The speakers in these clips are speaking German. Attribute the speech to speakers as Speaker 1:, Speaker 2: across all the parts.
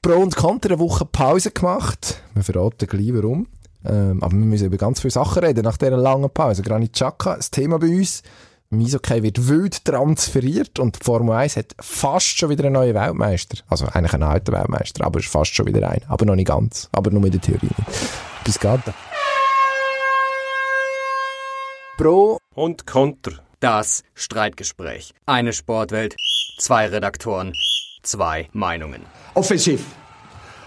Speaker 1: Pro und Contra eine Woche Pause gemacht. Wir verraten gleich warum. Ähm, aber wir müssen über ganz viele Sachen reden nach dieser langen Pause. Granit Xhaka, das Thema bei uns. Misokay wird wild transferiert und die Formel 1 hat fast schon wieder einen neuen Weltmeister. Also eigentlich einen alten Weltmeister, aber ist fast schon wieder ein. Aber noch nicht ganz. Aber nur in der Theorie nicht. Bis geht.
Speaker 2: Pro und Contra. Das Streitgespräch. Eine Sportwelt, zwei Redaktoren, zwei Meinungen.
Speaker 3: Offensiv.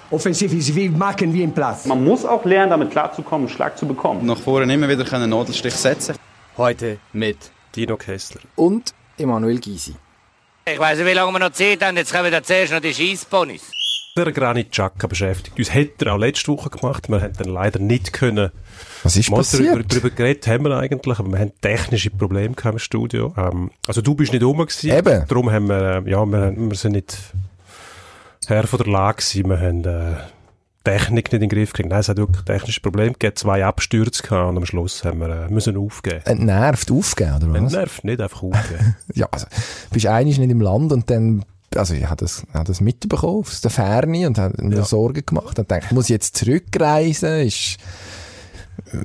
Speaker 3: Offensiv ist wie machen wie im Platz.
Speaker 4: Man muss auch lernen, damit klarzukommen, einen Schlag zu bekommen.
Speaker 5: Nach vorne immer wieder einen Nadelstich setzen.
Speaker 2: Heute mit
Speaker 6: Dino Kessler
Speaker 1: und Emanuel Gysi.
Speaker 7: Ich weiß nicht, wie lange wir noch Zeit haben. Jetzt kommen wir zuerst noch die Scheissponys.
Speaker 6: Der Granit Xhaka beschäftigt uns. Hätte er auch letzte Woche gemacht. Wir haben dann leider nicht können.
Speaker 1: Was ist
Speaker 6: Mal
Speaker 1: passiert?
Speaker 6: Darüber, darüber geredet haben wir eigentlich, aber wir haben technische Probleme im Studio. Ähm, also du bist nicht rum gewesen.
Speaker 1: Eben.
Speaker 6: Darum haben wir, äh, ja, wir, wir sind nicht Herr von der Lage gewesen. Wir haben äh, Technik nicht in den Griff gekriegt. Nein, es hat wirklich technische Probleme gegeben. Zwei Abstürze gehabt und am Schluss haben wir äh, müssen aufgeben.
Speaker 1: Entnervt aufgeben, oder was?
Speaker 6: Entnervt, nicht einfach aufgeben.
Speaker 1: ja, also, bist einig nicht im Land und dann, also ich habe das, hab das mitbekommen aus der Ferne und habe mir
Speaker 6: Ja.
Speaker 1: Sorgen gemacht und dachte, muss ich jetzt zurückreisen? Ist, äh,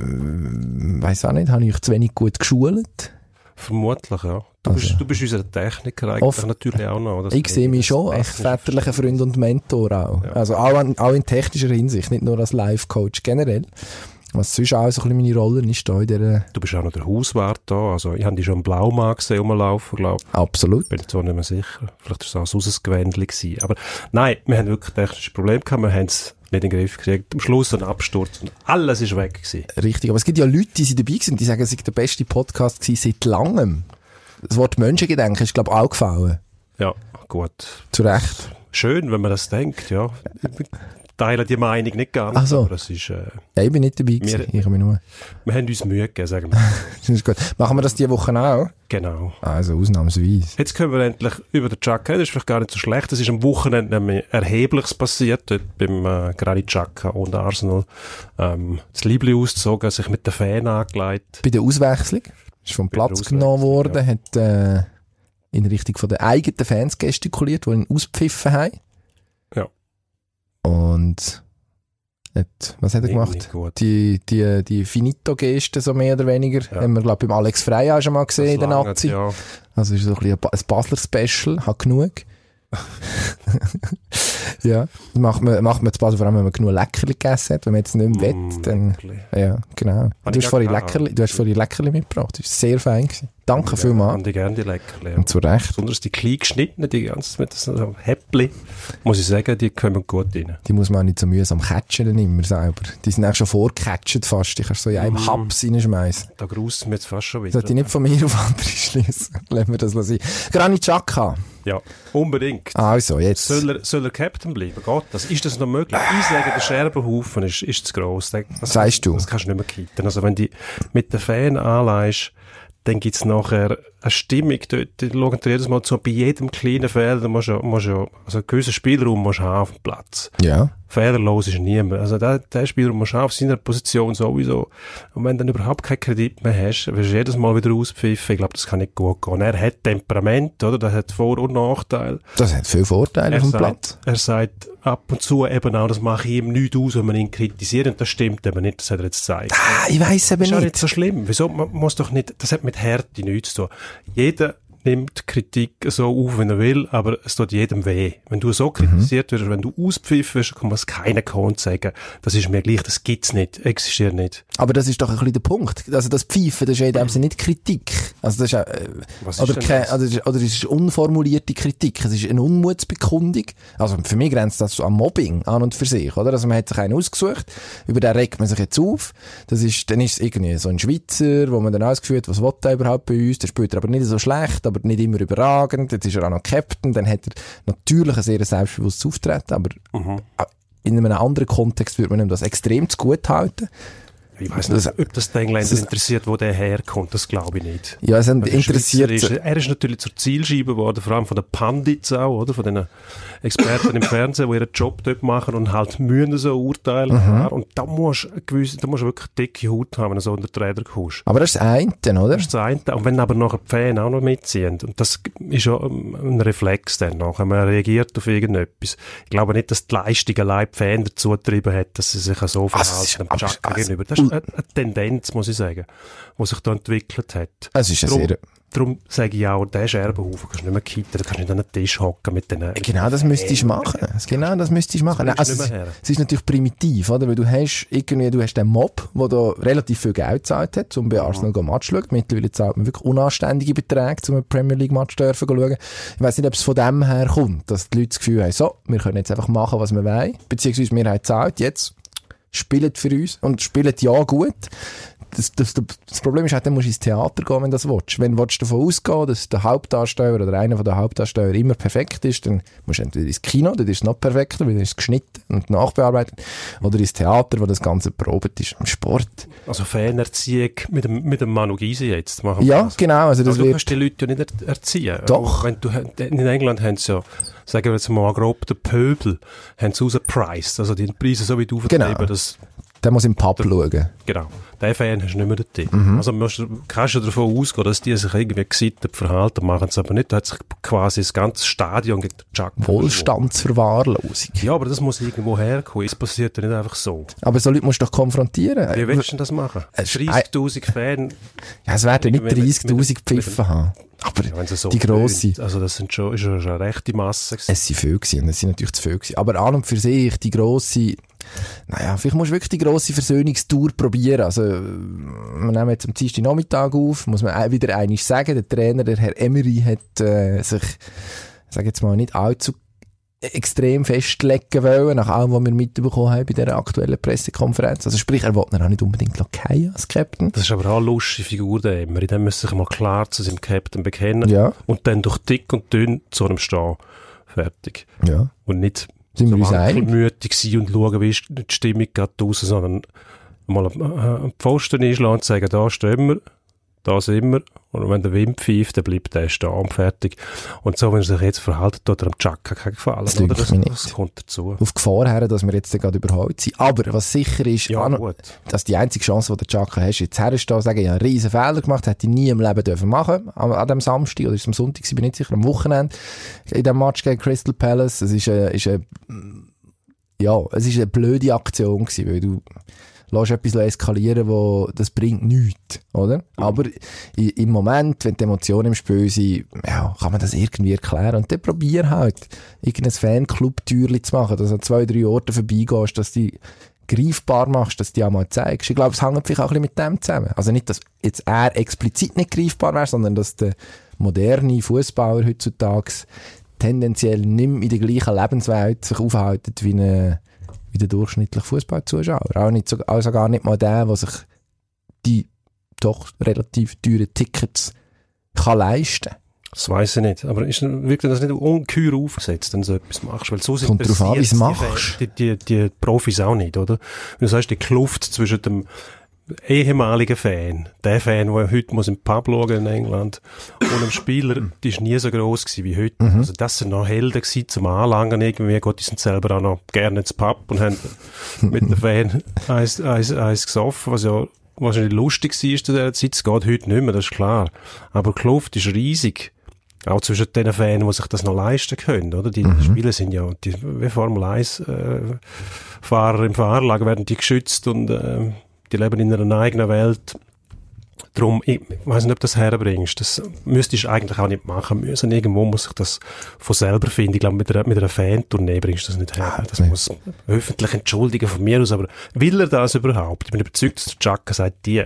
Speaker 1: weiss auch nicht, habe ich zu wenig gut geschult?
Speaker 6: Vermutlich, ja. Du,
Speaker 1: Also.
Speaker 6: bist, du bist unser Techniker eigentlich
Speaker 1: Oft-
Speaker 6: natürlich auch noch.
Speaker 1: Ich sehe mich schon als väterlicher Freund und Mentor auch.
Speaker 6: Ja.
Speaker 1: Also auch, an, auch in technischer Hinsicht, nicht nur als Life-Coach generell. Was sonst auch so ein meine Rolle ist da in dieser,
Speaker 6: Du bist auch noch der Hauswart da. Also, ich habe dich schon im Blaumann gesehen rumlaufen, glaube ich.
Speaker 1: absolut.
Speaker 6: Bin jetzt auch nicht mehr sicher. Vielleicht war es auch ein Gewändchen gewesen. Aber nein, wir haben wirklich technische Probleme gehabt. Wir haben es nicht in den Griff gekriegt. Am Schluss ein Absturz und alles ist weg gewesen.
Speaker 1: Richtig. Aber es gibt ja Leute, die sind dabei sind, die sagen, es sei der beste Podcast gewesen seit langem. Das Wort Menschengedenken ist, glaube ich, auch gefallen.
Speaker 6: Ja, gut.
Speaker 1: Zu Recht.
Speaker 6: Schön, wenn man das denkt, ja. Ich teile die Meinung nicht ganz,
Speaker 1: Ach so.
Speaker 6: aber es ist, äh,
Speaker 1: Ja, ich bin nicht dabei gewesen.
Speaker 6: Wir-
Speaker 1: Ich habe mich nur.
Speaker 6: wir haben uns Mühe gegeben, sagen wir.
Speaker 1: Das ist gut. Machen wir das diese Woche auch?
Speaker 6: genau.
Speaker 1: Also, ausnahmsweise.
Speaker 6: Jetzt können wir endlich über den Chaka. Das ist vielleicht gar nicht so schlecht. Es ist am Wochenende nämlich Erhebliches passiert, dort beim äh, Granit Xhaka und Arsenal. Ähm, das Liebling ausgezogen, sich mit den Fan angelegt.
Speaker 1: Bei der Auswechslung. Ist vom
Speaker 6: Bei
Speaker 1: Platz genommen worden, hat, äh, in Richtung von den eigenen Fans gestikuliert, die ihn auspfiffen haben. Und, hat, was hat er gemacht? Die, die, die Finito-Geste, so mehr oder weniger,
Speaker 6: Ja.
Speaker 1: haben wir, glaube ich, beim Alex Frey auch schon mal gesehen in der
Speaker 6: Das
Speaker 1: Nazi.
Speaker 6: Ja.
Speaker 1: Also ist so ein, bisschen ein Basler-Special, hat genug. ja, das macht man, macht man zu Basel, vor allem wenn man genug Leckerli gegessen hat. Wenn man jetzt nicht mehr
Speaker 6: Mm,
Speaker 1: will, dann,
Speaker 6: wirklich.
Speaker 1: ja, genau. Du
Speaker 6: ich
Speaker 1: hast, vorhin. Leckerli, du hast vorhin Leckerli mitgebracht, das war sehr fein. Gewesen. Danke vielmals.
Speaker 6: Und ich gerne die Leckerli. ja.
Speaker 1: Und zu Recht.
Speaker 6: Besonders die klein geschnittenen, die ganzen mit so Häppli, muss ich sagen, die kommen gut rein.
Speaker 1: Die muss man auch nicht so mühsam catchen dann immer selber. Die sind auch schon vorgecatcht fast. Die kannst du so in einem
Speaker 6: Mm.
Speaker 1: Haps reinschmeißen.
Speaker 6: Da grußt mir jetzt fast schon wieder.
Speaker 1: Sollte ich nicht von mir auf andere schließen. Lassen wir das sein. Granit Xhaka.
Speaker 6: Ja, unbedingt.
Speaker 1: Also, jetzt.
Speaker 6: Soll er, soll er Captain bleiben? Geht das? Ist das noch möglich? Ich sage, der Scherbenhaufen ist, ist zu gross. Das, das,
Speaker 1: Sagst du?
Speaker 6: Das kannst du nicht mehr kitten. Also wenn du mit den Fan anleihst, dann gibt's nachher eine Stimmung dort. Die schauen dir jedes Mal zu, bei jedem kleinen Fehler, da musst du, musst du, also einen gewissen Spielraum musst du haben auf dem Platz.
Speaker 1: Ja.
Speaker 6: Fehlerlos ist niemand. Also der, der Spielraum musst du haben auf seiner Position sowieso. Und wenn du dann überhaupt keinen Kredit mehr hast, wirst du jedes Mal wieder auspfiffen. Ich glaube, das kann nicht gut gehen. Er hat Temperament, oder? Das hat Vor- und Nachteile.
Speaker 1: Das hat viele Vorteile
Speaker 6: Er
Speaker 1: auf dem
Speaker 6: sagt,
Speaker 1: Platz.
Speaker 6: er sagt ab und zu eben auch, das mache ich ihm nichts aus, wenn man ihn kritisiert. Und das stimmt eben nicht, das hat er jetzt gezeigt.
Speaker 1: Ah, ich weiss eben
Speaker 6: Das ist auch
Speaker 1: nicht.
Speaker 6: nicht so schlimm. Wieso? Man muss doch nicht, das hat mit Härte nichts zu tun. Jeder nimmt Kritik so auf, wenn er will, aber es tut jedem weh. Wenn du so kritisiert wirst, wenn du auspfiffen wirst, kann man es keiner Kohn sagen. Das ist mir gleich, das gibt's nicht, existiert nicht.
Speaker 1: Aber das ist doch ein bisschen der Punkt. Also das Pfeifen, das ist ja in dem Sinne nicht Kritik. Also das ist ja, äh,
Speaker 6: Was ist
Speaker 1: oder, kein,
Speaker 6: das?
Speaker 1: oder, es ist- oder es ist unformulierte Kritik. Es ist eine Unmutsbekundung. Also für mich grenzt das so an Mobbing an und für sich, oder? Also man hat sich einen ausgesucht, über den regt man sich jetzt auf. Das ist, dann ist es irgendwie so ein Schweizer, wo man dann ausgeführt, was will er überhaupt bei uns? Der spielt er aber nicht so schlecht, aber nicht immer überragend. Jetzt ist er auch noch Captain. Dann hat er natürlich ein sehr selbstbewusstes Auftreten, aber
Speaker 6: Mhm.
Speaker 1: in einem anderen Kontext würde man ihm das extrem zu gut halten.
Speaker 6: Ich weiß nicht, ob das den Engländer interessiert, wo der herkommt, das glaube ich nicht.
Speaker 1: Ja, es interessiert...
Speaker 6: Ist, er ist natürlich zur Zielscheibe geworden, vor allem von den Pandits auch, oder? Von den Experten im Fernsehen, die ihren Job dort machen und halt müssen so urteilen. Mhm. Und da musst du gewisse, da musst du wirklich dicke Haut haben, wenn du so unter die Räder kommst.
Speaker 1: Aber das ist das eine, oder?
Speaker 6: Das ist das eine. Und wenn aber nachher die Fans auch noch mitziehen, und das ist ja ein Reflex dann nachher, man reagiert auf irgendetwas. Ich glaube nicht, dass die Leistung allein die Fans dazu getrieben hat, dass sie sich so verhalten, also, gegenüber. Das eine, Tendenz, muss ich sagen, die sich da entwickelt hat.
Speaker 1: Es ist ja sehr
Speaker 6: Darum sage ich auch, den Scherbenhaufen kannst du nicht mehr kitten, da kannst nicht an den Tisch hocken mit den...
Speaker 1: Genau das müsstest du machen. Genau das müsstest du machen. Also, es, es, ist natürlich primitiv, oder? Weil du hast irgendwie, du hast den Mob, der da relativ viel Geld gezahlt hat, um bei Arsenal mhm. Match zu schauen. Mittlerweile zahlt man wirklich unanständige Beträge, um einen Premier League Match zu schauen. Ich weiss nicht, ob es von dem her kommt, dass die Leute das Gefühl haben, so, wir können jetzt einfach machen, was wir wollen. Beziehungsweise wir haben gezahlt, jetzt spielt für uns und spielt ja gut das, das, das Problem ist halt, dann musst du ins Theater gehen, wenn du das willst. Wenn du davon ausgehen dass der Hauptdarsteller oder einer der Hauptdarsteller immer perfekt ist, dann musst du entweder ins Kino, dann ist es noch perfekter, weil dann ist es geschnitten und nachbearbeitet, oder ins Theater, wo das Ganze probiert ist, im Sport.
Speaker 6: Also Fanerziehung mit dem, mit dem Manu Gysi jetzt machen
Speaker 1: Ja, das. genau. Also das
Speaker 6: Aber du kannst die Leute ja nicht erziehen.
Speaker 1: Doch.
Speaker 6: Wenn du, in England haben sie ja sagen wir jetzt mal grob, der Pöbel, haben sie rausgepreist. Also die Preise so wie du
Speaker 1: genau. dass der muss im Pub der, schauen.
Speaker 6: Genau. Den Fan hast du nicht mehr dort. Mhm. Also musst, kannst du davon ausgehen, dass die sich irgendwie gesittet verhalten, machen es aber nicht. Da hat sich quasi das ganze Stadion gegen den Chuck
Speaker 1: Wohlstandsverwahrlosung.
Speaker 6: Ja, aber das muss irgendwo herkommen. Es passiert ja nicht einfach so.
Speaker 1: Aber so Leute musst du doch konfrontieren.
Speaker 6: Wie willst du denn das machen? 30'000 Fans.
Speaker 1: Ja, es werden nicht 30'000 Pfiffen haben. Aber so die grosse.
Speaker 6: Also das sind schon, ist schon eine rechte Masse.
Speaker 1: Gewesen. Es sind viel gewesen, es sind natürlich zu viel gewesen. Aber an und für sich, die grosse, naja, vielleicht musst du wirklich die grosse Versöhnungstour probieren. Also, wir nehmen jetzt am Dienstag Nachmittag auf, muss man wieder einiges sagen. Der Trainer, der Herr Emery, hat äh, sich, sage jetzt mal, nicht allzu extrem festlegen wollen, nach allem, was wir mitbekommen haben bei dieser aktuellen Pressekonferenz. Also sprich, er wollte ihn auch nicht unbedingt lackieren als Captain.
Speaker 6: Das ist aber auch eine lustige Figur, der Emery. Der müsste sich mal klar zu seinem Captain bekennen
Speaker 1: ja.
Speaker 6: und dann durch dick und dünn zu einem stehen. Fertig.
Speaker 1: Ja.
Speaker 6: Und nicht
Speaker 1: sind so
Speaker 6: wankelmütig sein und schauen, wie ist die Stimmung gerade draussen, sondern mal einen Pfosten einschlagen und sagen, da stehen wir, da sind wir. Und wenn der Wind pfeift, dann bleibt der stehen und fertig. Und so, wenn er sich jetzt verhalten, tut er am Chaka keinen Gefallen.
Speaker 1: Das, oder?
Speaker 6: Das, das kommt dazu.
Speaker 1: Auf Gefahr her, dass wir jetzt gerade überholt sind. Aber was sicher ist,
Speaker 6: ja, an,
Speaker 1: dass die einzige Chance, die der Chaka hast, jetzt herstehen, sagen, ich habe einen riesen Fehler gemacht, hätte ich nie im Leben dürfen machen, an, an dem Samstag, oder ist es am Sonntag, ich bin nicht sicher, am Wochenende, in dem Match gegen Crystal Palace. Es ist, äh, ist, äh, ja, es ist eine blöde Aktion gewesen, weil du, lässt etwas eskalieren, wo, das bringt nichts, oder? Mhm. Aber im Moment, wenn die Emotionen im Spiel sind, ja, kann man das irgendwie erklären. Und dann probier halt, irgendein Fanclub-Türchen zu machen, dass du an zwei, drei Orten vorbeigehst, dass die greifbar machst, dass du die auch mal zeigst. Ich glaube, es hängt vielleicht auch ein bisschen mit dem zusammen. Also nicht, dass jetzt er explizit nicht greifbar wäre, sondern dass der moderne Fußballer heutzutage tendenziell nicht mehr in der gleichen Lebenswelt sich aufhalten wie eine wie der durchschnittliche Fußballzuschauer. Auch nicht so, also gar nicht mal der, der sich die doch relativ teuren Tickets kann leisten
Speaker 6: das weiß ich nicht. Aber ist wirklich das nicht ungeheuer aufgesetzt, wenn du so etwas machst? Weil so
Speaker 1: Kommt drauf an, wie machst.
Speaker 6: Die, die, die Profis auch nicht, oder? Wenn du sagst, die Kluft zwischen dem ehemaliger Fan, der Fan, der heute muss im Pub schauen in England, und einem Spieler, die ist nie so groß gewesen wie heute. Mhm. Also das sind noch Helden gewesen zum Anlangen irgendwie. Gott, die sind selber auch noch gerne ins Pub und haben mit den Fan eins, eins, eins gesoffen, was ja wahrscheinlich lustig war zu dieser Zeit. Es geht heute nicht mehr, das ist klar. Aber die Kluft ist riesig. Auch zwischen den Fans, die sich das noch leisten können, oder? Die mhm. Spieler sind ja, die, wie Formel 1, äh, Fahrer im Fahrlager werden die geschützt und, äh, die leben in einer eigenen Welt. Darum, ich weiß nicht, ob du das herbringst. Das müsstest du eigentlich auch nicht machen müssen. Irgendwo muss sich das von selber finden. Ich glaube, mit einer, mit einer Fantournee bringst du das nicht her. Das muss öffentlich entschuldigen von mir aus. Aber will er das überhaupt? Ich bin überzeugt, dass der Chaka sagt, die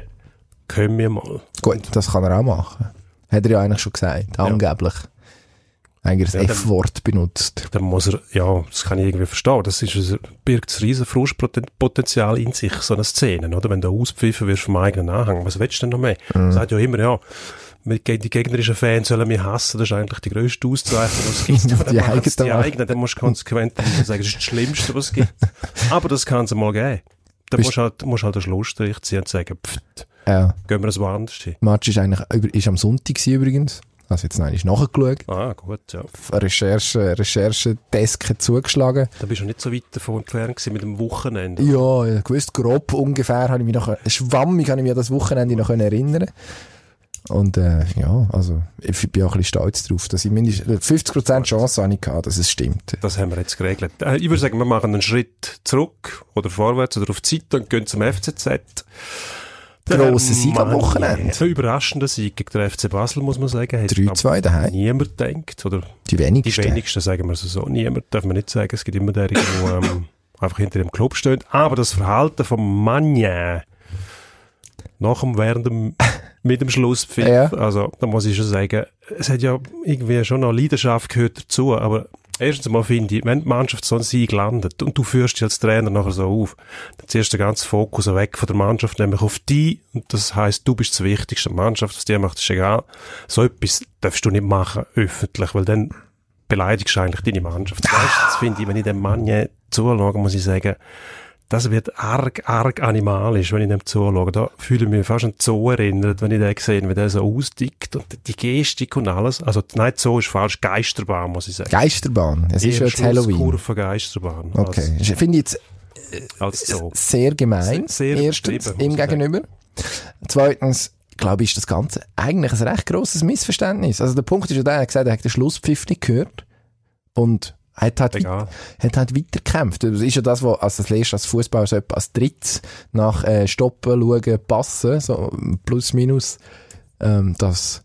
Speaker 6: können wir mal.
Speaker 1: Gut, das kann er auch machen. Hat er ja eigentlich schon gesagt, angeblich. Ja eigentlich das ja, F-Wort benutzt.
Speaker 6: Dann muss er, ja, das kann ich irgendwie verstehen. Das ist, birgt ein riesen Frustpotenzial in sich, so eine Szene, oder? Wenn du auspfiffen wirst vom eigenen Anhang. Was willst du denn noch mehr? Mhm. sagt ja immer, ja, die gegnerischen Fans sollen mich hassen, das ist eigentlich die grösste Auszeichnung, was es gibt.
Speaker 1: die, die eigenen.
Speaker 6: Die eigenen, dann musst du konsequent sagen, das ist das Schlimmste, was es gibt. Aber das kann es mal geben. Dann musst du halt, musst halt einen Schlussstrich ziehen und sagen, pfft,
Speaker 1: Ja.
Speaker 6: gehen wir es woanders hin.
Speaker 1: Match ist eigentlich, ist am Sonntag übrigens. Also jetzt nein, ist nachgeschaut.
Speaker 6: Ah, gut, ja.
Speaker 1: Recherche, Recherchedesk zugeschlagen.
Speaker 6: Da bist du nicht so weit davon entfernt gewesen mit dem Wochenende.
Speaker 1: Ja, ja, gewusst, grob ungefähr habe ich mich noch, schwammig habe ich mich an das Wochenende noch erinnern. Und, äh, ja, also, ich bin auch ein bisschen stolz drauf, dass ich mindestens 50% Chance habe ich gehabt, dass es stimmt.
Speaker 6: Das haben wir jetzt geregelt. Äh, ich würde sagen, wir machen einen Schritt zurück oder vorwärts oder auf die Seite und gehen zum FCZ.
Speaker 1: Grosser Sieg am Wochenende.
Speaker 6: Ein überraschender Sieg gegen den FC Basel, muss man sagen. Hätte
Speaker 1: 3-2 daheim.
Speaker 6: niemand denkt. Oder
Speaker 1: Die
Speaker 6: die
Speaker 1: wenigsten.
Speaker 6: wenigsten, sagen wir es so. Niemand darf man nicht sagen. Es gibt immer der, der ähm, einfach hinter dem Club steht. Aber das Verhalten von Magnin nach dem, während dem, mit dem Schlusspfiff,
Speaker 1: Ja.
Speaker 6: also da muss ich schon sagen, es hat ja irgendwie schon noch Leidenschaft gehört dazu, aber erstens mal finde ich, wenn die Mannschaft so einen Sieg landet und du führst dich als Trainer nachher so auf, dann ziehst du den ganzen Fokus weg von der Mannschaft, nämlich auf die, und das heisst, du bist das Wichtigste, die Mannschaft, was die macht, ist egal. So etwas darfst du nicht machen, öffentlich, weil dann beleidigst du eigentlich deine Mannschaft. Du, das finde ich, wenn ich dem Mann zuschaue, muss ich sagen, das wird arg, arg animalisch, wenn ich dem zuschaue. Da fühle ich mich fast an Zoo erinnert, wenn ich den sehe, wie der so ausdickt und die Gestik und alles. Also, nein, Zoo ist falsch, Geisterbahn, muss ich sagen.
Speaker 1: Geisterbahn. Es ist ja
Speaker 6: Eher
Speaker 1: jetzt Halloween.
Speaker 6: Schlusskurve Geisterbahn.
Speaker 1: Okay. Ich finde ich jetzt
Speaker 6: Als, als Zoo.
Speaker 1: sehr gemein.
Speaker 6: Sehr- sehr
Speaker 1: Erstens, ihm gegenüber. Zweitens, glaube ich, ist das Ganze eigentlich ein recht grosses Missverständnis. Also der Punkt ist ja der, er hat gesagt, er hat den Schlusspfiff nicht gehört. Und hat halt, weit, hat halt weitergekämpft. Das ist ja das, was als das lernst als Fußballer so als drittes nach äh, Stoppen, Schauen, Passen, so plus minus, ähm, dass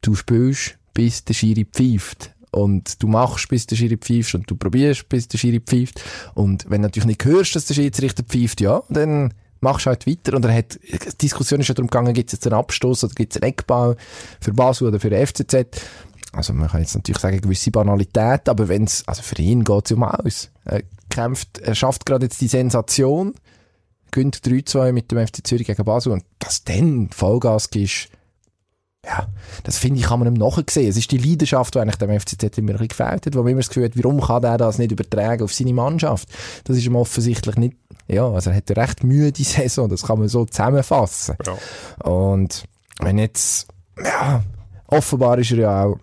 Speaker 1: du spielst, bis der Schiri pfeift. Und du machst, bis der Schiri pfeift und du probierst, bis der Schiri pfeift. Und wenn du natürlich nicht hörst, dass der Schiedsrichter pfeift, ja, dann machst du halt weiter. Und er hat, die Diskussion ist ja darum gegangen, gibt es jetzt einen Abstoß oder gibt es einen Eckball für Basel oder für FCZ. Also man kann jetzt natürlich sagen, gewisse Banalität, aber wenn's, also für ihn geht's um alles. Er kämpft, er schafft gerade jetzt die Sensation, gönnt 3-2 mit dem FC Zürich gegen Basel und dass dann Vollgas ist, ja, das finde ich, kann man ihm nachsehen. Es ist die Leidenschaft, die eigentlich dem FCZ immer gefällt hat, wo man immer das Gefühl hat, warum kann der das nicht übertragen auf seine Mannschaft? Das ist ihm offensichtlich nicht, ja, also er hat eine recht müde Saison, das kann man so zusammenfassen.
Speaker 6: Ja.
Speaker 1: Und wenn jetzt, ja, offenbar ist er ja auch,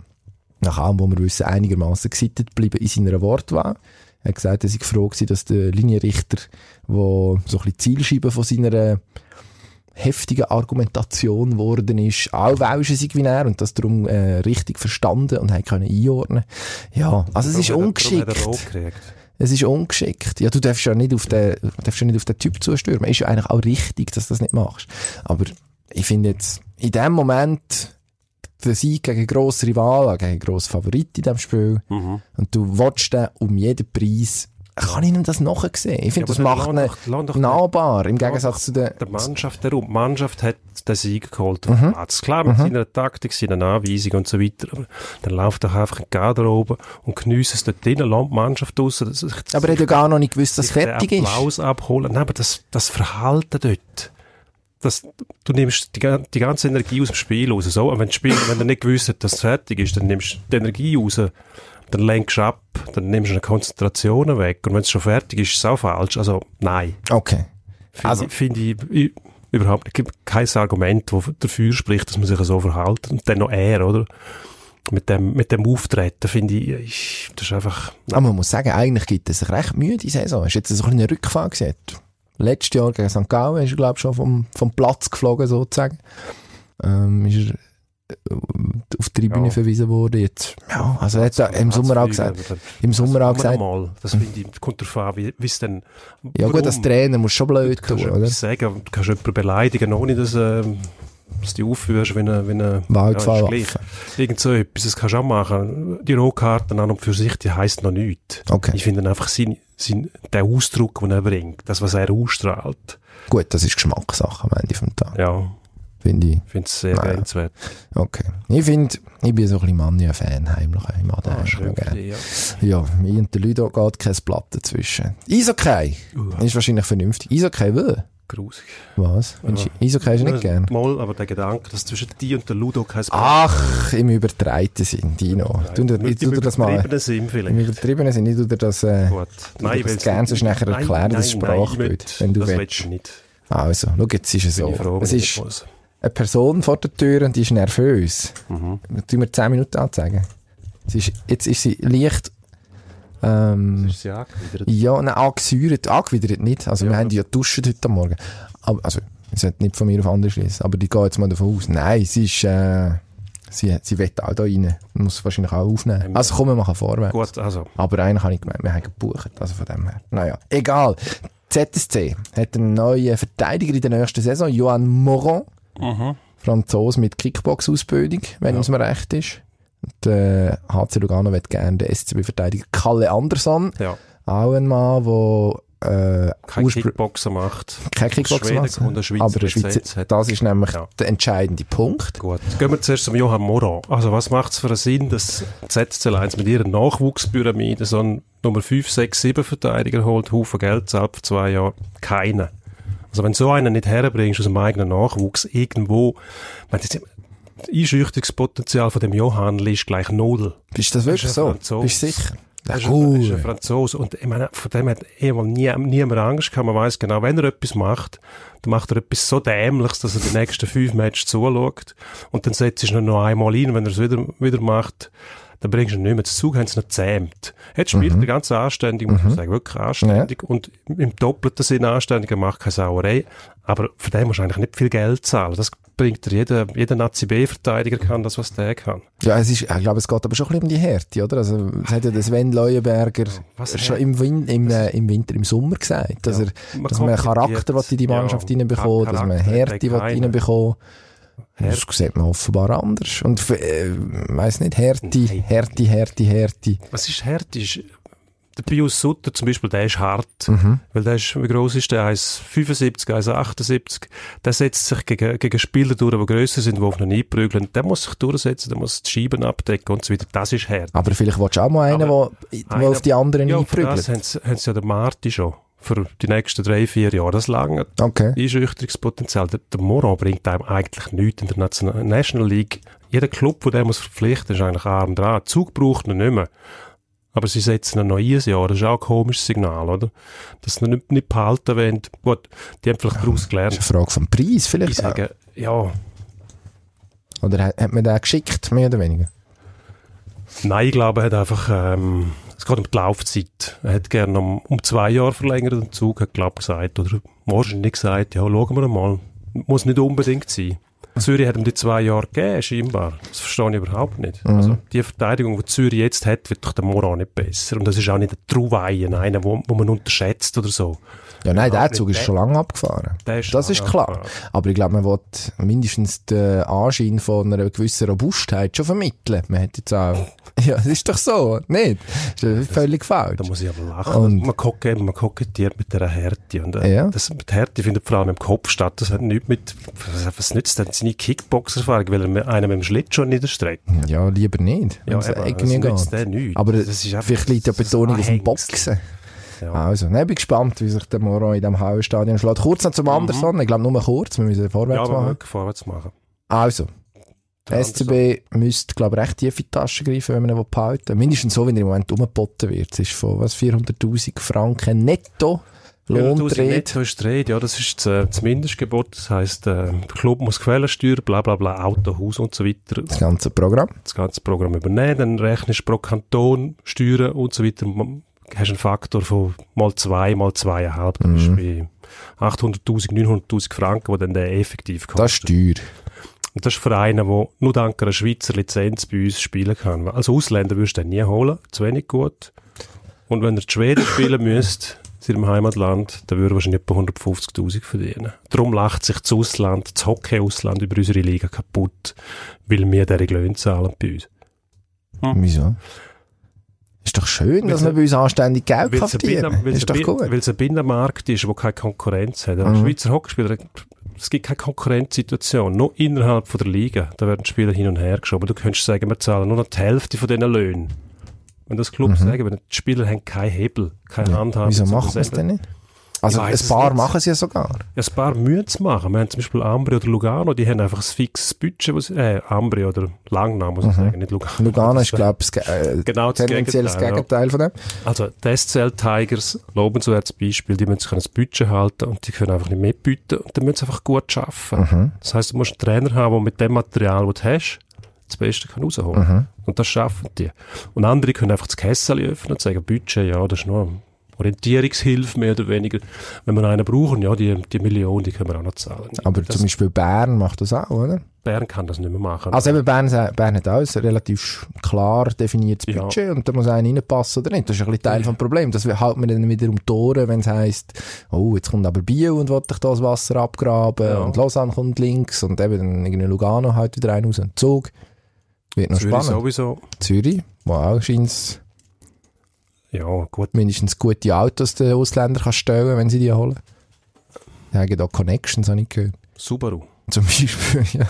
Speaker 1: nach allem, was wir wissen, einigermaßen gesittet geblieben in seiner Wortwahl. Er hat gesagt, er sei froh gewesen, dass der Linienrichter, der so ein bisschen Zielscheibe von seiner heftigen Argumentation geworden ist, auch Welschen wie er und das darum äh, richtig verstanden und hat können einordnen. Ja, also es ist
Speaker 6: er-
Speaker 1: ungeschickt. Es ist ungeschickt. Ja, du darfst ja nicht auf den, darfst ja nicht auf den Typ zustürmen. Ist ja eigentlich auch richtig, dass du das nicht machst. Aber ich finde jetzt, in dem Moment, der Sieg gegen grosse Rivalen, gegen grosse Favorit in diesem Spiel,
Speaker 6: Mhm.
Speaker 1: und du watchst den um jeden Preis, kann ich ihm das nachsehen. Ich finde,
Speaker 6: Ja,
Speaker 1: das macht ihn
Speaker 6: doch-
Speaker 1: nahbar, im Gegensatz zu den,
Speaker 6: der Mannschaft herum. Die Mannschaft hat den Sieg geholt
Speaker 1: Mhm.
Speaker 6: auf den Platz. Klar, mit seiner Taktik, seiner Anweisung und so weiter. Aber dann läuft doch einfach ein Kader oben und genießt es dort drinnen, lässt die Mannschaft raus. dass sich-
Speaker 1: aber er hat ja gar noch nicht gewusst, dass es fertig ist.
Speaker 6: Applaus abholen. Nein, aber das, das Verhalten dort. Das, du nimmst die, die ganze Energie aus dem Spiel raus. So, und wenn, das Spiel, wenn du nicht gewusst hast, dass es fertig ist, dann nimmst du die Energie raus. Dann lenkst du ab, dann nimmst du eine Konzentration weg. Und wenn es schon fertig ist, ist es auch falsch. Also, nein.
Speaker 1: Okay.
Speaker 6: Finde
Speaker 1: Also-
Speaker 6: ich, finde ich ü- überhaupt, es gibt kein Argument, das dafür spricht, dass man sich so verhält. Und dann noch er, oder? Mit dem, mit dem Auftreten, finde ich, ich, das ist einfach,
Speaker 1: Aber man muss sagen, eigentlich gibt es sich recht Mühe, die Saison. Ist jetzt so ein Rückfahrt gesehen. Letztes Jahr gegen St. Gallen ist er, glaube ich, schon vom, vom Platz geflogen, sozusagen. Ähm, ist er äh, auf die Tribüne
Speaker 6: Ja.
Speaker 1: verwiesen worden. Jetzt, ja, also er hat ja im Sommer auch gesagt, im Sommer auch gesagt,
Speaker 6: Mal. Das finde ich, kommt darauf an, wie es denn,
Speaker 1: ja gut, als? Trainer musst du schon blöd tun,
Speaker 6: du
Speaker 1: oder?
Speaker 6: etwas sagen, du kannst jemanden beleidigen, ohne dass, ähm, dass du dich aufführst, wenn er, wenn er, ja, ist. Irgend so etwas, das kannst du auch machen. Die Rohkarten an und für sich, die heisst noch nichts.
Speaker 1: Okay.
Speaker 6: Ich finde einfach sein, sein, der Ausdruck, den er bringt, das, was er ausstrahlt,
Speaker 1: Gut, das ist Geschmackssache am Ende vom Tag,
Speaker 6: ja,
Speaker 1: finde ich.
Speaker 6: finde es sehr grenzwert.
Speaker 1: Okay. Ich finde, ich bin so ein bisschen Mania-Fan, heimlich, im
Speaker 6: Ah,
Speaker 1: Aden.
Speaker 6: schön für
Speaker 1: gerne.
Speaker 6: dich, ja.
Speaker 1: Ja, mir und der Ludo geht kein Blatt dazwischen. Eishockey
Speaker 6: Uh.
Speaker 1: ist wahrscheinlich vernünftig. Eishockey will.
Speaker 6: Grusig.
Speaker 1: Was? Du- Eishockey hast du nicht gern?
Speaker 6: Mal, aber der Gedanke, dass zwischen die und der Ludo kein
Speaker 1: Ach, im übertreiten Sinn, Dino. Du, du,
Speaker 6: Im
Speaker 1: tu dir das mal.
Speaker 6: übertriebenen Sinn
Speaker 1: Im
Speaker 6: vielleicht.
Speaker 1: übertriebenen Sinn, ich tu dir das, äh,
Speaker 6: Gut.
Speaker 1: du das gerne sonst nachher
Speaker 6: Nein,
Speaker 1: erklären, das Sprachbild, wenn du
Speaker 6: das
Speaker 1: willst.
Speaker 6: willst du nicht.
Speaker 1: Also, schau, jetzt ist es so.
Speaker 6: froh,
Speaker 1: Es ist eine Person vor der Tür und die ist nervös.
Speaker 6: Mhm.
Speaker 1: Tun wir 10 Minuten anzeigen. Ist, jetzt ist sie leicht, ähm,
Speaker 6: Ist sie angewidert?
Speaker 1: ja, nein, angesäuert, angewidert nicht. Also, wir
Speaker 6: Ja.
Speaker 1: haben die ja duschen heute Morgen. Aber, also, ich sollte nicht von mir auf andere schließen, aber die gehen jetzt mal davon aus. Nein, sie ist, äh, sie, sie will auch da rein. Muss wahrscheinlich auch aufnehmen. Also, komm, wir machen vorwärts.
Speaker 6: Gut, also.
Speaker 1: Aber einen habe ich gemeint, wir haben gebucht, also von dem her. Naja, egal. ZSC hat einen neuen Verteidiger in der nächsten Saison, Johan Moron. Franzose mit Kickbox-Ausbildung, wenn es mir recht ist. Und, äh, HC Lugano wird gerne den SCB-Verteidiger Kalle Andersson.
Speaker 6: Ja.
Speaker 1: Auch ein Mann, der äh,
Speaker 6: Kein
Speaker 1: urspr-
Speaker 6: Kickboxer macht.
Speaker 1: kein Kickboxer macht.
Speaker 6: und Schweizer
Speaker 1: aber
Speaker 6: Lizenz
Speaker 1: Schweizer,
Speaker 6: hat.
Speaker 1: das ist nämlich
Speaker 6: Ja.
Speaker 1: der entscheidende Punkt.
Speaker 6: Gut. Gehen wir zuerst zum Johann Moran. Also, was macht es für einen Sinn, dass ZSC 1 mit ihrer Nachwuchspyramide so einen Nummer 5, 6, 7 Verteidiger holt, Haufen Geld zahlt für zwei Jahre? Keiner. Also, wenn du so einen nicht herbringst aus dem eigenen Nachwuchs, irgendwo, das Einschüchterungspotenzial von dem Johann ist gleich null.
Speaker 1: Ist das wirklich
Speaker 6: ist ein
Speaker 1: so?
Speaker 6: Franzose.
Speaker 1: Bist du sicher?
Speaker 6: Er
Speaker 1: Ja,
Speaker 6: ist, ein, er ist ein
Speaker 1: cool.
Speaker 6: Franzose. Und ich meine, von dem hat eh mal nie, niemand Angst gehabt. Man weiss genau, wenn er etwas macht, dann macht er etwas so Dämliches, dass er die nächsten fünf Matches zuschaut. Und dann setzt du ihn noch einmal ein. Wenn er es wieder, wieder macht, dann bringst du ihn nicht mehr zu Zug, haben sie ihn gezähmt. Jetzt spielt er ganz anständig, muss man sagen, wirklich anständig. Und im doppelten Sinn anständig, er macht keine Sauerei. Aber für den musst du eigentlich nicht viel Geld zahlen. Das bringt dir jeder, jeder Nazi-B-Verteidiger kann das, was der kann.
Speaker 1: Ja, es ist, ich glaube, es geht aber schon ein bisschen um die Härte, oder? Also, es hat ja der Sven Leuenberger
Speaker 6: was
Speaker 1: schon im, Win im, äh, im Winter, im Sommer gesagt, dass
Speaker 6: Ja,
Speaker 1: er,
Speaker 6: man
Speaker 1: dass man Charakter in die Mannschaft
Speaker 6: Ja,
Speaker 1: reinbekommen, dass man Härte will reinbekommen. Das sieht man offenbar anders. Und, äh, weiss nicht, Härte. Härte, Härte, Härte.
Speaker 6: Was ist? Ist, der Pius Sutter zum Beispiel, der ist hart.
Speaker 1: Mhm.
Speaker 6: Weil der ist, wie gross ist der? 1,75, 1,78. Der setzt sich gegen, gegen Spieler durch, die grösser sind, die auf ihn einprügeln. Der muss sich durchsetzen, der muss die Scheiben abdecken und so weiter. Das ist hart.
Speaker 1: Aber vielleicht willst du auch mal einen, der auf die anderen
Speaker 6: Ja, das
Speaker 1: einprügelt.
Speaker 6: haben sie, haben sie ja den Marti schon. Für die nächsten drei, vier Jahre. Das lange
Speaker 1: Okay.
Speaker 6: Einschüchterungspotenzial. Der, der Moran bringt einem eigentlich nichts in der National, National League. Jeder Club, der muss verpflichten, ist eigentlich arm dran. Zug braucht ihn nicht mehr. Aber sie setzen ein Jahr. Das ist auch ein komisches Signal, oder? Dass sie nicht, nicht behalten wollen. Gut, die haben vielleicht daraus
Speaker 1: Das
Speaker 6: gelernt.
Speaker 1: ist eine Frage vom Preis,
Speaker 6: Ich
Speaker 1: vielleicht. auch.
Speaker 6: sage, ja,
Speaker 1: Oder hat, hat man den geschickt, mehr oder weniger?
Speaker 6: Nein, ich glaube, er hat einfach, ähm, es geht um die Laufzeit. Er hat gerne um, um zwei Jahre verlängert den Zug, hat, glaube gesagt, oder wahrscheinlich gesagt, ja, schauen wir mal. Muss nicht unbedingt sein. Zürich hat ihm die zwei Jahre gegeben, scheinbar. Das verstehe ich überhaupt nicht. Also, die Verteidigung, die Zürich jetzt hat, wird durch den Moran nicht besser. Und das ist auch nicht ein Truweien, einer, wo, wo man unterschätzt oder so.
Speaker 1: Ja, nein, der
Speaker 6: Überhaupt
Speaker 1: Zug ist schon lange abgefahren.
Speaker 6: Ist
Speaker 1: das ist klar.
Speaker 6: abgefahren.
Speaker 1: Aber ich glaube, man will mindestens den Anschein von einer gewissen Robustheit schon vermitteln. Man hat jetzt auch, ja, das ist doch so, nicht? Das ist völlig falsch.
Speaker 6: Da muss ich aber lachen.
Speaker 1: Und-
Speaker 6: man, kokett, man kokettiert mit dieser Härte. Und, äh,
Speaker 1: Ja.
Speaker 6: das, mit Härte findet vor allem im Kopf statt. Das hat nichts mit, was, nützt denn seine Kickbox-Erfahrung, weil er einen mit dem Schlittschuh niederstreckt?
Speaker 1: Ja, lieber nicht,
Speaker 6: Ja, eben, das nützt der nichts.
Speaker 1: Aber
Speaker 6: Das ist einfach-
Speaker 1: vielleicht liegt ja
Speaker 6: das
Speaker 1: Betonung auf dem. Boxen.
Speaker 6: Ja.
Speaker 1: Also, ne, ich bin gespannt, wie sich der Moron in diesem Hauenstadion schlägt. Kurz noch zum Anderson, ich glaube nur kurz, wir müssen
Speaker 6: Mhm. Ja,
Speaker 1: vorwärts
Speaker 6: aber
Speaker 1: machen.
Speaker 6: wirklich vorwärts machen.
Speaker 1: Also,
Speaker 6: Der
Speaker 1: SCB müsste, glaube ich, recht tief in die Tasche greifen, wenn man ihn behalten. Mindestens so, wie er im Moment umgeboten wird. Es ist von, was, 400'000 Franken netto
Speaker 6: Ja,
Speaker 1: Lohn
Speaker 6: 1000
Speaker 1: dreht.
Speaker 6: Netto ist Rede, ja, das ist das, äh, das Mindestgebot. Das heisst, äh, der Club muss Quellensteuer, bla, bla, bla, Auto, Haus und so weiter,
Speaker 1: Das ganze Programm.
Speaker 6: das ganze Programm übernehmen. Dann rechnest du pro Kanton Steuern und so weiter. Man- Hast einen Faktor von mal zwei, mal zweieinhalb. Das ist bei 800.000, 900.000 Franken, die dann der effektiv kostet.
Speaker 1: Das ist teuer.
Speaker 6: Und das ist für einen, der nur dank einer Schweizer Lizenz bei uns spielen kann. Als Ausländer würdest du den nie holen, zu wenig gut. Und wenn er die Schweden spielen müsste, in seinem Heimatland, dann würde wahrscheinlich etwa 150'000 verdienen. Darum lacht sich das Ausland, das Hockey-Ausland über unsere Liga kaputt, weil wir diese Löhne zahlen bei uns.
Speaker 1: Wieso? Ist doch schön, dass man bei uns anständig Geld kann verdienen Ist doch gut.
Speaker 6: weil es ein Binnenmarkt ist, der keine Konkurrenz hat.
Speaker 1: Mhm.
Speaker 6: Schweizer Hockeyspieler, es gibt keine Konkurrenzsituation. Nur innerhalb von der Liga. Da werden Spieler hin und her geschoben. Du könntest sagen, wir zahlen nur noch die Hälfte von diesen Löhnen. Wenn das Club sagen, wenn die Spieler haben keinen Hebel, keine
Speaker 1: Mhm. Ja.
Speaker 6: Handhabe.
Speaker 1: Wieso machen wir es
Speaker 6: Sagen.
Speaker 1: denn nicht? Also ein
Speaker 6: es
Speaker 1: paar
Speaker 6: nicht.
Speaker 1: machen es ja sogar.
Speaker 6: Ja, ein paar müssen es machen. Wir haben zum Beispiel Ambri oder Lugano, die haben einfach ein fixes Budget, was, äh, Ambri oder Langnau, muss ich sagen, nicht Lugano.
Speaker 1: Mhm. Lugano ist, glaube ich, äh,
Speaker 6: Genau das
Speaker 1: tendenziell das
Speaker 6: Gegenteil, ja.
Speaker 1: Gegenteil von dem.
Speaker 6: Also, die SCL Tigers, lobenswertes Beispiel, die müssen sich an das Budget halten und die können einfach nicht mitbieten und dann müssen sie einfach gut arbeiten.
Speaker 1: Mhm.
Speaker 6: Das heisst, du musst einen Trainer haben, der mit dem Material, das du hast, das Beste kann rausholen
Speaker 1: Mhm.
Speaker 6: Und das schaffen die. Und andere können einfach das Kessel öffnen und sagen, Budget, ja, das ist nur Orientierungshilfe, mehr oder weniger. Wenn wir einen brauchen, ja, die, die Million, die können wir auch noch zahlen.
Speaker 1: Aber
Speaker 6: das,
Speaker 1: zum Beispiel Bern macht das auch, oder?
Speaker 6: Bern kann das nicht mehr machen.
Speaker 1: Also eben Bern, Bern hat auch ein relativ klar definiertes
Speaker 6: Ja.
Speaker 1: Budget und da muss einer reinpassen oder nicht. Das ist ein bisschen Teil vom Problem. Das hält man dann wieder um die Ohren, wenn es heisst, oh, jetzt kommt aber Biel und will dich da das Wasser abgraben
Speaker 6: Ja.
Speaker 1: und Lausanne kommt links und eben dann irgendwie Lugano halt wieder einen raus und Zug. Wird noch
Speaker 6: Zürich
Speaker 1: spannend.
Speaker 6: sowieso.
Speaker 1: Zürich, wo auch scheint
Speaker 6: Ja, gut.
Speaker 1: mindestens gute Autos den Ausländer kann stellen, wenn sie die holen. Die haben da Connections, habe ich gehört.
Speaker 6: Subaru.
Speaker 1: Zum Beispiel, ja.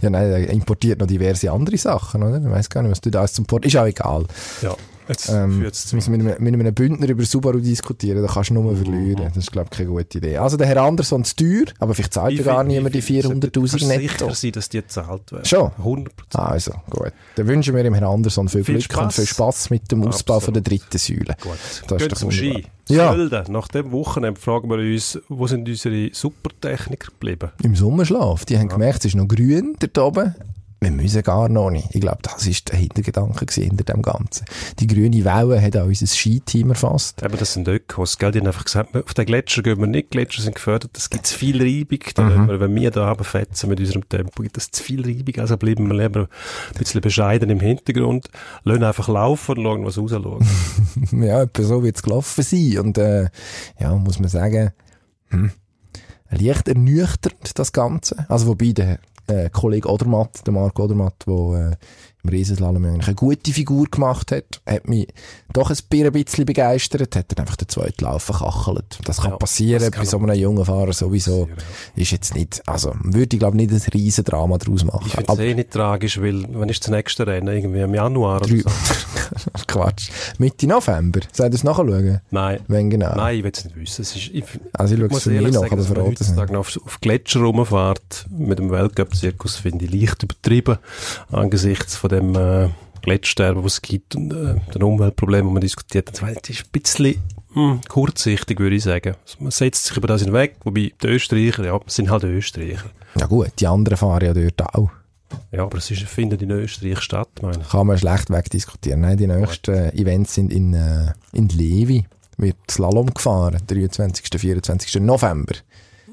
Speaker 1: Ja, nein, er importiert noch diverse andere Sachen, oder? Ich weiß gar nicht, was du da alles zum Port... Ist auch egal.
Speaker 6: Ja, jetzt
Speaker 1: Ähm, jetzt müssen wir mit, einem- mit einem Bündner über Subaru diskutieren, da kannst du nur verlieren. Das ist, glaube ich, keine gute Idee. Also, der Herr Anderson zu teuer, aber vielleicht zahlt er gar niemand die
Speaker 6: wie viel-
Speaker 1: 400'000
Speaker 6: kannst du
Speaker 1: netto.
Speaker 6: sicher sein, dass die gezahlt werden.
Speaker 1: Schon?
Speaker 6: 100
Speaker 1: Also, gut. Dann wünschen wir dem Herrn Anderson viel,
Speaker 6: Viel
Speaker 1: Glück und
Speaker 6: Spaß.
Speaker 1: viel Spaß mit dem Ausbau
Speaker 6: Absolut.
Speaker 1: von der dritten Säule.
Speaker 6: Gut.
Speaker 1: Das ist
Speaker 6: Gehen zum. Ski.
Speaker 1: Ja.
Speaker 6: Sölden. Nach dem Wochenende fragen wir uns, wo sind unsere Supertechniker geblieben?
Speaker 1: Im Sommerschlaf. Die haben gemerkt, es ist noch grün dort oben. Wir müssen gar noch nicht. Ich glaube, das ist der Hintergedanke hinter dem Ganzen. Die grüne Welle hat auch unser Skiteam erfasst.
Speaker 6: Eben, das sind Ökos, gell? Die haben einfach gesagt, auf den Gletscher gehen wir nicht. Gletscher sind gefördert. Es gibt zu viel Reibung.
Speaker 1: Mhm.
Speaker 6: wenn wir, wenn wir da runterfetzen mit unserem Tempo, gibt es zu viel Reibung. Also bleiben wir lieber ein bisschen bescheiden im Hintergrund. Lassen einfach laufen und schauen, was rausschaut.
Speaker 1: ja, etwa so wird es gelaufen sein. Und äh, ja, muss man sagen, hm, leicht ernüchternd das Ganze. Also wobei der äh, Kollege Odermatt, der Marc Odermatt, der äh, im Riesenslalom eigentlich eine gute Figur gemacht hat, hat mich doch ein bi- ein bisschen begeistert, hat dann einfach den zweiten Lauf verkachelt. Das kann
Speaker 6: Ja,
Speaker 1: passieren
Speaker 6: das kann
Speaker 1: bei so einem jungen Fahrer sowieso. Ist jetzt nicht, also würde ich glaube nicht ein riesen Drama draus machen.
Speaker 6: Ich finde es eh nicht tragisch, weil, wenn ist das nächste Rennen? Irgendwie im Januar oder so?
Speaker 1: Quatsch. Mitte November. Soll ich das nachschauen?
Speaker 6: Nein.
Speaker 1: Wenn genau.
Speaker 6: Nein, ich will es nicht wissen. Es ist, ich,
Speaker 1: Also ich schaue es für mich nach, aber verraten es nicht.
Speaker 6: auf, auf Gletscher rumfährt mit dem Weltcup-Zirkus, finde ich leicht übertrieben angesichts von dem äh, Gletschersterben, was es gibt und äh, den Umweltproblemen, die man diskutiert. Das ist ein bisschen hm, kurzsichtig, würde ich sagen. Also Man setzt sich über das hinweg, wobei die Österreicher, ja, sind halt Österreicher.
Speaker 1: Ja gut, die anderen fahren ja dort auch.
Speaker 6: Ja, aber es ist, findet in Österreich statt, meine ich.
Speaker 1: Kann man schlecht wegdiskutieren. Nein, die nächsten äh, Events sind in, äh, in Levi. Wird Slalom gefahren, 23. 24. November.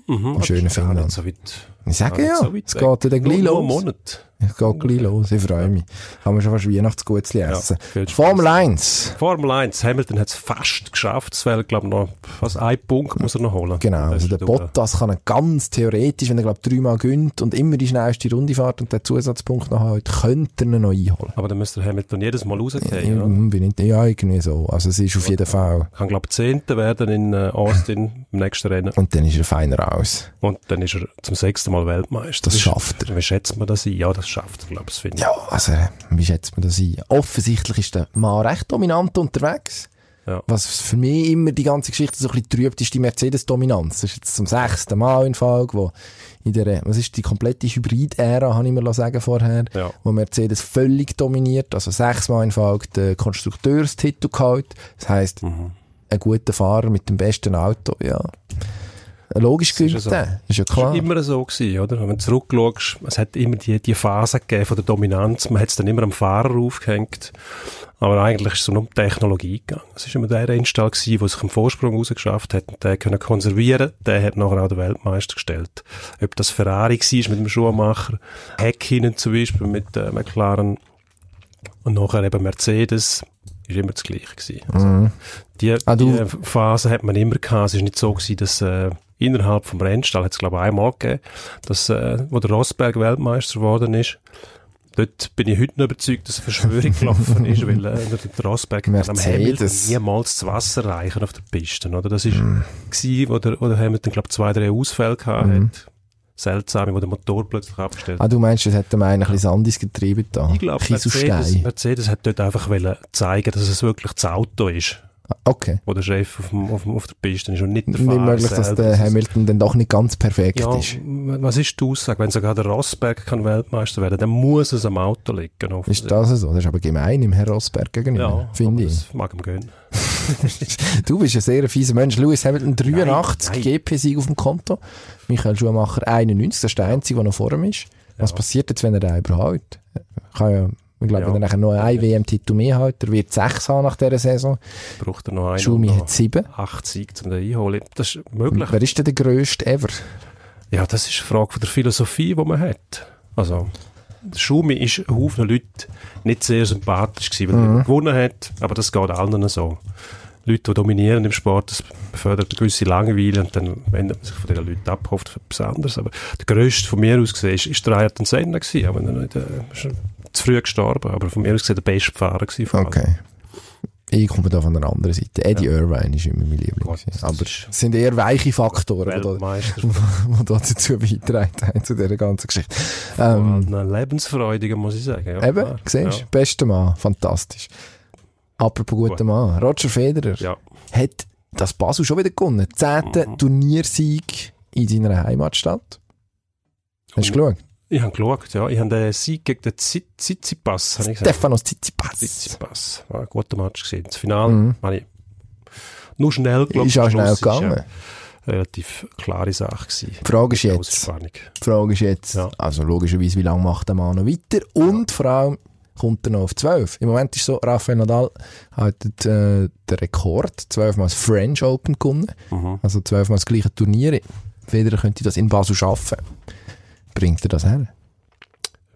Speaker 6: Mhm,
Speaker 1: Im schönen Finnland.
Speaker 6: So weit,
Speaker 1: Ich sage
Speaker 6: nicht
Speaker 1: ja,
Speaker 6: so
Speaker 1: es
Speaker 6: weg.
Speaker 1: geht ja dann gleich
Speaker 6: Nur- nur einen
Speaker 1: los.
Speaker 6: Monat.
Speaker 1: Es geht gleich los, ich freue mich. Haben wir schon fast Weihnachtsgutzli essen.
Speaker 6: Spaß.
Speaker 1: Formel 1.
Speaker 6: Formel 1, Hamilton hat es fast geschafft. Es wäre, glaube ich, noch fast ein Punkt muss er noch holen.
Speaker 1: Genau, also der
Speaker 6: durch.
Speaker 1: Bottas kann er ganz theoretisch, wenn er glaube dreimal gönnt und immer die schnellste Runde fährt und den Zusatzpunkt noch hat, könnte er ihn noch einholen.
Speaker 6: Aber dann müsste der Hamilton jedes Mal
Speaker 1: Ja,
Speaker 6: rausgehen. Ja.
Speaker 1: bin ich, ja, irgendwie so. Also es ist auf jeden Fall.
Speaker 6: Kann, glaube ich, Zehnter werden in äh, Austin im nächsten Rennen.
Speaker 1: Und dann ist er feiner raus.
Speaker 6: Und dann ist er zum sechsten Mal Weltmeister.
Speaker 1: Das schafft er.
Speaker 6: Wie schätzt man das ein? Ja, das schafft er, glaube ich. das finde ich.
Speaker 1: Ja, also, wie schätzt man das ein? Offensichtlich ist der Mann recht dominant unterwegs.
Speaker 6: Ja.
Speaker 1: Was für mich immer die ganze Geschichte so ein bisschen trübt, ist die Mercedes-Dominanz. Das ist jetzt zum sechsten Mal in Folge, wo in der, was ist die komplette Hybrid-Ära, habe ich mir sagen vorher,
Speaker 6: Ja.
Speaker 1: wo Mercedes völlig dominiert, also sechsmal in Folge den Konstrukteurstitel geholt. Das heisst,
Speaker 6: Mhm.
Speaker 1: ein guter Fahrer mit dem besten Auto, ja. Logisch
Speaker 6: Das ist ja
Speaker 1: gewinnt
Speaker 6: so.
Speaker 1: der. Ist ja
Speaker 6: Das war
Speaker 1: klar.
Speaker 6: immer so gewesen, oder? Wenn du zurückschaust, es hat immer die, die Phase gegeben von der Dominanz. Man hat es dann immer am Fahrer aufgehängt. Aber eigentlich ist es um die Technologie gegangen. Es ist immer der Rennstall gewesen, der sich einen Vorsprung rausgeschafft hat und der können konservieren. Der hat nachher auch den Weltmeister gestellt. Ob das Ferrari war mit dem Schuhmacher, Häkkinen zum Beispiel mit äh, McLaren und nachher eben Mercedes, ist immer das Gleiche gewesen. Also, die,
Speaker 1: Ah,
Speaker 6: die Phase hat man immer gehabt. Es ist nicht so gewesen, dass äh, innerhalb vom Rennstall hat es glaube ich einmal gegeben, dass äh, wo der Rosberg Weltmeister geworden ist. Dort bin ich heute noch überzeugt, dass eine Verschwörung gelaufen ist, weil äh, der Rosberg am. Hamilton niemals das Wasser reichen auf der Piste. Oder? Das ist
Speaker 1: Mhm.
Speaker 6: gewesen, wo der, wo der Hamilton glaube zwei, drei Ausfälle gehabt hat. Seltsam, wo der Motor plötzlich abgestellt
Speaker 1: Ah, du meinst, das hat dem einen ein bisschen Sandis getrieben da?
Speaker 6: ich glaube, Mercedes. Mercedes hat dort einfach wollen zeigen, dass es wirklich das Auto ist.
Speaker 1: Okay.
Speaker 6: wo der Chef auf, dem, auf, dem, auf der Piste ist und nicht der
Speaker 1: Nicht möglich, dass
Speaker 6: selber.
Speaker 1: der Hamilton dann doch nicht ganz perfekt
Speaker 6: ja,
Speaker 1: ist.
Speaker 6: was ist die Aussage? Wenn sogar der Rosberg kann Weltmeister werden, dann muss es am Auto liegen.
Speaker 1: Ist das so? Das ist aber gemein im Herr Rosberg gegenüber,
Speaker 6: Ja,
Speaker 1: finde ich.
Speaker 6: Das mag ihm gönnen.
Speaker 1: Du bist ein sehr fieser Mensch. Lewis Hamilton 83
Speaker 6: nein.
Speaker 1: GP-Sieg auf dem Konto. Michael Schumacher 91, das ist der einzige, der noch vor ihm ist. Was
Speaker 6: Ja.
Speaker 1: passiert jetzt, wenn er den überhaupt? Kann ja, ich glaube,
Speaker 6: Ja.
Speaker 1: wenn er nachher noch einen WM-Titel mehr hat, er wird sechs haben nach dieser Saison.
Speaker 6: Braucht er noch einen.
Speaker 1: Schumi hat sieben.
Speaker 6: acht Siege, um den einholen. Das ist möglich.
Speaker 1: Wer ist denn der grösste ever?
Speaker 6: Ja, das ist eine Frage von der Philosophie, die man hat. Also, Schumi ist ein Haufen Leute nicht sehr sympathisch gewesen, weil
Speaker 1: Mhm.
Speaker 6: er gewonnen hat, aber das geht allen so. Leute, die dominieren im Sport, das befördert eine gewisse Langeweile und dann wendet man sich von diesen Leuten ab, hofft auf etwas anderes. Aber der grösste von mir aus gesehen ist, ist der Ayrton Senna gewesen, auch wenn er nicht, äh, zu früh gestorben, aber von mir aus gesehen der beste Fahrer allen.
Speaker 1: Okay. Ich komme da von der anderen Seite. Eddie Irvine ist immer mein Liebling.
Speaker 6: Gott,
Speaker 1: aber es sind eher weiche Faktoren, die dazu beitragen haben, zu dieser ganzen Geschichte. Ähm,
Speaker 6: ein lebensfreudiger, muss ich sagen. Ja,
Speaker 1: Eben,
Speaker 6: klar.
Speaker 1: siehst du?
Speaker 6: Ja.
Speaker 1: Bester Mann, fantastisch. Apropos guter
Speaker 6: Gut.
Speaker 1: Mann, Roger Federer
Speaker 6: Ja.
Speaker 1: hat das Basel schon wieder gewonnen. Zehnter
Speaker 6: Mhm.
Speaker 1: Turniersieg in seiner Heimatstadt. Hast du geschaut?
Speaker 6: Ich habe geschaut, ja. Ich habe den Sieg gegen den Tsitsipas, ich.
Speaker 1: Stefanos Tsitsipas.
Speaker 6: Tsitsipas. War ein guter Match gesehen. Das Finale
Speaker 1: Mhm.
Speaker 6: habe ich nur schnell geglaubt.
Speaker 1: Ist auch schnell gegangen.
Speaker 6: Ist, ja, relativ klare Sache gewesen.
Speaker 1: Die Frage ist jetzt, die Frage ist jetzt,
Speaker 6: Ja.
Speaker 1: also logischerweise, wie lange macht der Mann noch weiter? Und vor allem, kommt er noch auf 12? Im Moment ist so, Rafael Nadal hat äh, den Rekord, zwölfmal das French Open gewonnen.
Speaker 6: Mhm.
Speaker 1: Also zwölfmal das gleiche Turnier. Federer könnte das in Basel schaffen. Bringt er das her?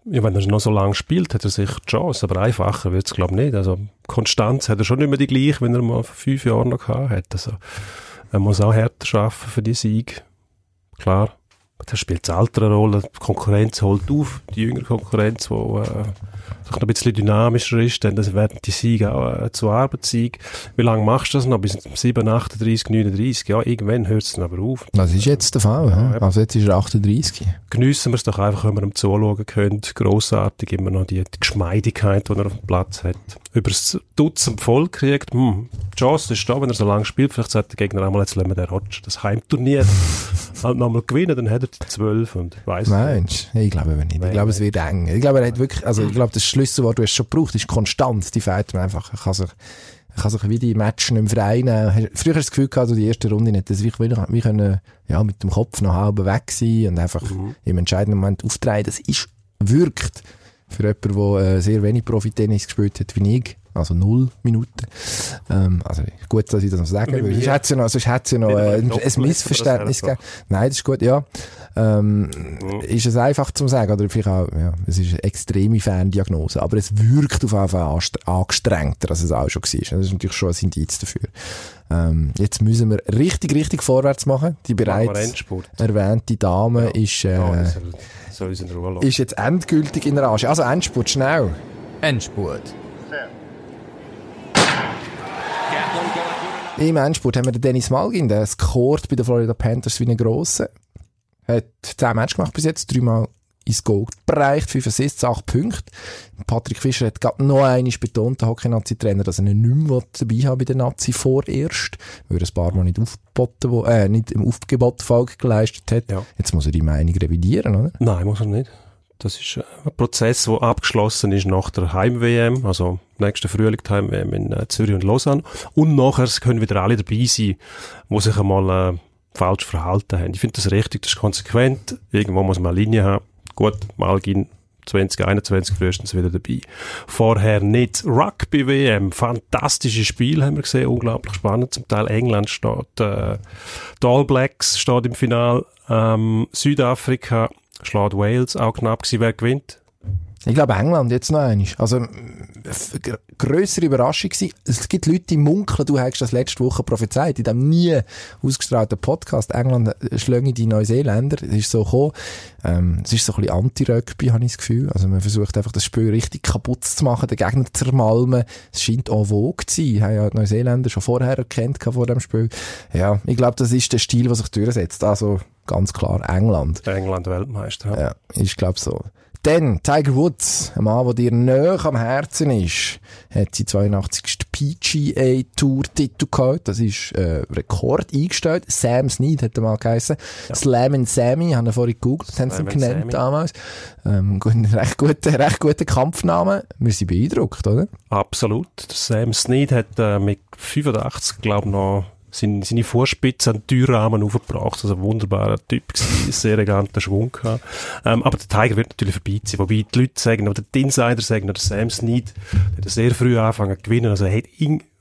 Speaker 6: Ja, wenn er noch so lange spielt, hat er sicher die Chance, aber einfacher wird es, glaube ich, nicht. Also, Konstanz hat er schon nicht mehr die gleiche, wenn er mal vor fünf Jahren noch gehabt hat. Also, er muss auch härter arbeiten für die Sieg. Klar. Da spielt das Alter eine Rolle. Die Konkurrenz holt auf. Die jüngere Konkurrenz, die äh, noch ein bisschen dynamischer ist, dann das werden die Siege auch äh, zu Arbeitssieg. Wie lange machst du das noch? Bis 7, 38, 39? Ja, irgendwann hört es dann aber auf.
Speaker 1: Das ist jetzt der Fall.
Speaker 6: Ja,
Speaker 1: Ja, also jetzt ist er 38.
Speaker 6: geniessen wir es doch einfach, wenn wir ihm zuschauen können. Grossartig, immer noch die, die Geschmeidigkeit, die er auf dem Platz hat. Über das Dutzend voll kriegt, hm, die Chance ist da, wenn er so lange spielt. Vielleicht sagt der Gegner einmal, jetzt lassen wir den Roger das Heimturnier halt nochmal gewinnen, dann hat er die zwölf und weiss
Speaker 1: Meinst du? Ich glaube aber nicht. Ich
Speaker 6: Nein,
Speaker 1: glaube, es wird eng. Ich glaube, er hat wirklich, also ich glaube, das Schlüsselwort, du hast schon gebraucht, ist konstant. Die fehlt mir einfach. Er kann sich, er kann sich wie die Matches nicht mehr frei nehmen. Früher hast du das Gefühl gehabt, so die erste Runde nicht, dass wir, wir können, ja, mit dem Kopf noch halb weg sein und einfach im entscheidenden Moment auftreten. Das ist, wirkt für jemanden, der äh, sehr wenig Profi-Tennis gespielt hat, wie ich. Also null Minuten. Ähm, also gut, dass ich das noch sage, weil sonst hätte es ja noch, sonst ja noch äh, ein, ein Missverständnis gegeben. Nein, das ist gut, ja. Ähm,
Speaker 6: Mhm.
Speaker 1: ist es einfach zu sagen, oder vielleicht auch, ja, es ist eine extreme Ferndiagnose, aber es wirkt auf jeden Fall angestrengter, als es auch schon war. Das ist natürlich schon ein Indiz dafür. Ähm, jetzt müssen wir richtig, richtig vorwärts machen. Die bereits erwähnte Dame
Speaker 6: Ja.
Speaker 1: ist, äh,
Speaker 6: Ja, soll, soll
Speaker 1: ist jetzt endgültig in Rage. Also Endspurt, schnell.
Speaker 2: Endspurt.
Speaker 1: Im Endspurt haben wir den Dennis Malgin, der scored bei den Florida Panthers wie ein Grosser. Hat 10 Matches gemacht bis jetzt, dreimal ins Goal bereicht, 5 Assists, 8 Punkte. Patrick Fischer hat gerade noch einmal betont, der Hockey-Nazi-Trainer, dass er ihn nicht mehr dabei haben bei der Nazi vorerst, weil er ein paar Mal nicht, aufgeboten, äh, nicht im Aufgebot Folge geleistet hat.
Speaker 6: Ja.
Speaker 1: Jetzt muss er die Meinung revidieren, oder?
Speaker 6: Nein, muss er nicht. Das ist äh, ein Prozess, der abgeschlossen ist nach der Heim-WM, also nächsten Frühling Heim-WM in äh, Zürich und Lausanne. Und nachher können wieder alle dabei sein, die sich einmal äh, falsch verhalten haben. Ich finde das richtig, das ist konsequent. Irgendwo muss man eine Linie haben. Gut, Malgin 2021 frühestens wieder dabei. Vorher nicht. Rugby-WM, fantastisches Spiel haben wir gesehen, unglaublich spannend. Zum Teil England steht, äh, All Blacks steht im Final, ähm, Südafrika schlägt Wales, auch knapp gewesen, wer gewinnt.
Speaker 1: Ich glaube England jetzt noch einmal. Also, m- f- gr- grössere Überraschung gewesen. Es gibt Leute, die munkeln, du hast das letzte Woche prophezeit, in dem nie ausgestrahlten Podcast. England äh, schlänge die Neuseeländer. Es ist so gekommen. Ähm, es ist so ein bisschen Anti-Rugby, habe ich das Gefühl. Also, man versucht einfach das Spiel richtig kaputt zu machen, den Gegner zu zermalmen. Es scheint auch vogue zu sein. Haben ja die Neuseeländer schon vorher erkannt vor dem Spiel. Ja, ich glaube, das ist der Stil, der sich durchsetzt. Also, ganz klar England.
Speaker 6: England Weltmeister. Ja.
Speaker 1: Ja, ich glaube so. Dann Tiger Woods, ein Mann, der dir näher am Herzen ist, hat sein 82. PGA Tour Titel gehabt. Das ist äh, Rekord eingestellt. Sam Snead hat er mal geheißen. Ja. Slam and Sammy, haben wir vorhin gegoogelt, haben sie ihn genannt Sammy. damals. Ähm, recht guter, recht guter Kampfname. Wir sind beeindruckt, oder?
Speaker 6: Absolut. Sam Snead hat äh, mit 85, glaube ich, noch seine, seine Vorspitze an den Türrahmen aufgebracht. Also ein wunderbarer Typ gewesen, sehr eleganter Schwung gehabt. Ähm, aber der Tiger wird natürlich vorbeiziehen. Wobei die Leute sagen, oder die Insider sagen, oder Sam Snead, der hat sehr früh angefangen zu gewinnen. Also er hat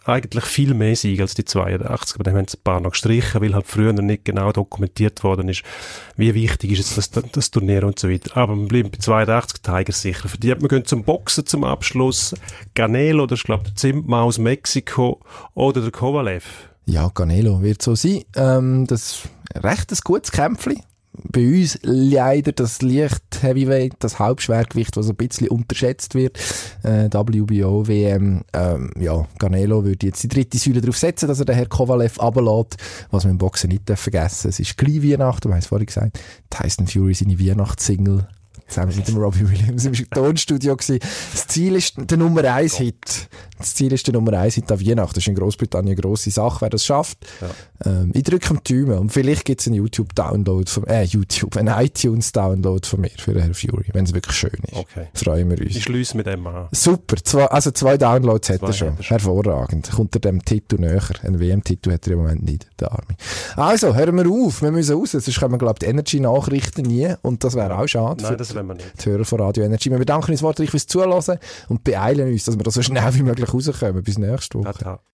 Speaker 6: eigentlich viel mehr Siege als die 82, aber dann haben sie ein paar noch gestrichen, weil halt früher noch nicht genau dokumentiert worden ist, wie wichtig ist jetzt das, das Turnier und so weiter. Aber man bleibt bei 82 Tiger sicher. Für die, wir gehen zum Boxen zum Abschluss. Ganelo, das ist glaube ich der Zimtmann aus Mexiko, oder der Kovalev.
Speaker 1: Ja, Canelo wird so sein. Ähm, das recht ein gutes Kämpfchen. Bei uns leider das Licht Heavyweight, das Hauptschwergewicht, was ein bisschen unterschätzt wird. Äh, WBO, WM, ähm, ja, Canelo würde jetzt die dritte Säule darauf setzen, dass er den Herr Kovalev runterlässt, was wir im Boxen nicht vergessen Es ist gleich Weihnachten, du hast vorhin gesagt, Tyson Fury seine Weihnachtssingle zusammen mit dem Robbie Williams im Tonstudio gewesen. Das Ziel ist der Nummer 1 Hit. Das Ziel ist der Nummer 1 Hit an Weihnachten. Das ist in Großbritannien eine grosse Sache, wer das schafft. Ja. Ähm, ich drücke am Daumen und vielleicht gibt es einen YouTube-Download von, äh, YouTube, einen iTunes-Download von mir für Herr Fury, wenn es wirklich schön ist. Okay. Freuen wir uns.
Speaker 6: Ich schließe mit dem an.
Speaker 1: Super. Zwei, also zwei Downloads zwei hat er schon. Hervorragend. Kommt er dem Titel näher. Einen WM-Titel hat er im Moment nicht, der Army. Also, hören wir auf. Wir müssen raus. Sonst kommen, glaube ich, die Energy-Nachrichten nie. Und das wäre auch schade.
Speaker 6: Nein, wir nicht.
Speaker 1: Die Hörer von Radio Energy. Wir bedanken uns wortreich fürs Zuhören und beeilen uns, dass wir da so schnell wie möglich rauskommen. Bis nächste Woche.